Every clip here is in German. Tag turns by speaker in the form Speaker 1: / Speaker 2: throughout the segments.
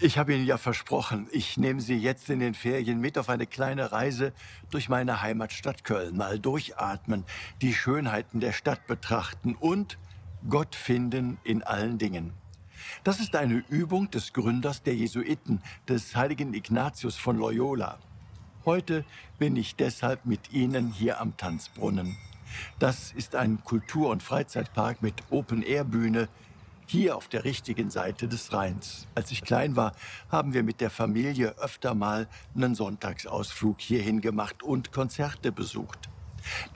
Speaker 1: Ich habe Ihnen ja versprochen, ich nehme Sie jetzt in den Ferien mit auf eine kleine Reise durch meine Heimatstadt Köln. Mal durchatmen, die Schönheiten der Stadt betrachten und Gott finden in allen Dingen. Das ist eine Übung des Gründers der Jesuiten, des heiligen Ignatius von Loyola. Heute bin ich deshalb mit Ihnen hier am Tanzbrunnen. Das ist ein Kultur- und Freizeitpark mit Open-Air-Bühne, hier auf der richtigen Seite des Rheins. Als ich klein war, haben wir mit der Familie öfter mal einen Sonntagsausflug hierhin gemacht und Konzerte besucht.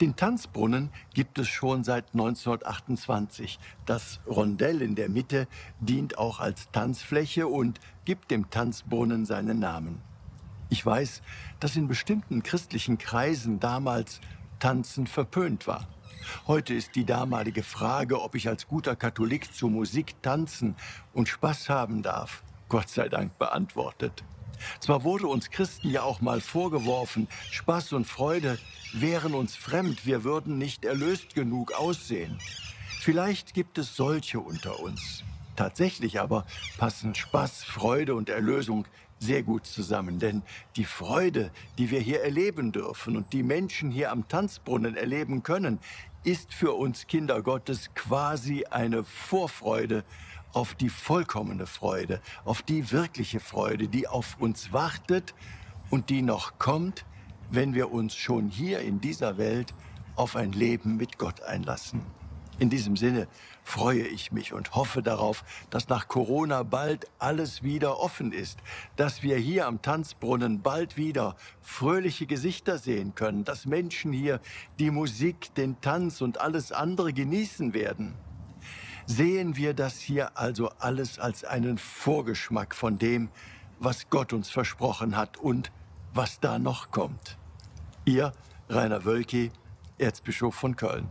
Speaker 1: Den Tanzbrunnen gibt es schon seit 1928. Das Rondell in der Mitte dient auch als Tanzfläche und gibt dem Tanzbrunnen seinen Namen. Ich weiß, dass in bestimmten christlichen Kreisen damals Tanzen verpönt war. Heute ist die damalige Frage, ob ich als guter Katholik zu Musik tanzen und Spaß haben darf, Gott sei Dank beantwortet. Zwar wurde uns Christen ja auch mal vorgeworfen, Spaß und Freude wären uns fremd, wir würden nicht erlöst genug aussehen. Vielleicht gibt es solche unter uns. Tatsächlich aber passen Spaß, Freude und Erlösung sehr gut zusammen, denn die Freude, die wir hier erleben dürfen und die Menschen hier am Tanzbrunnen erleben können, ist für uns Kinder Gottes quasi eine Vorfreude auf die vollkommene Freude, auf die wirkliche Freude, die auf uns wartet und die noch kommt, wenn wir uns schon hier in dieser Welt auf ein Leben mit Gott einlassen. In diesem Sinne freue ich mich und hoffe darauf, dass nach Corona bald alles wieder offen ist, dass wir hier am Tanzbrunnen bald wieder fröhliche Gesichter sehen können, dass Menschen hier die Musik, den Tanz und alles andere genießen werden. Sehen wir das hier also alles als einen Vorgeschmack von dem, was Gott uns versprochen hat und was da noch kommt. Ihr Rainer Wölki, Erzbischof von Köln.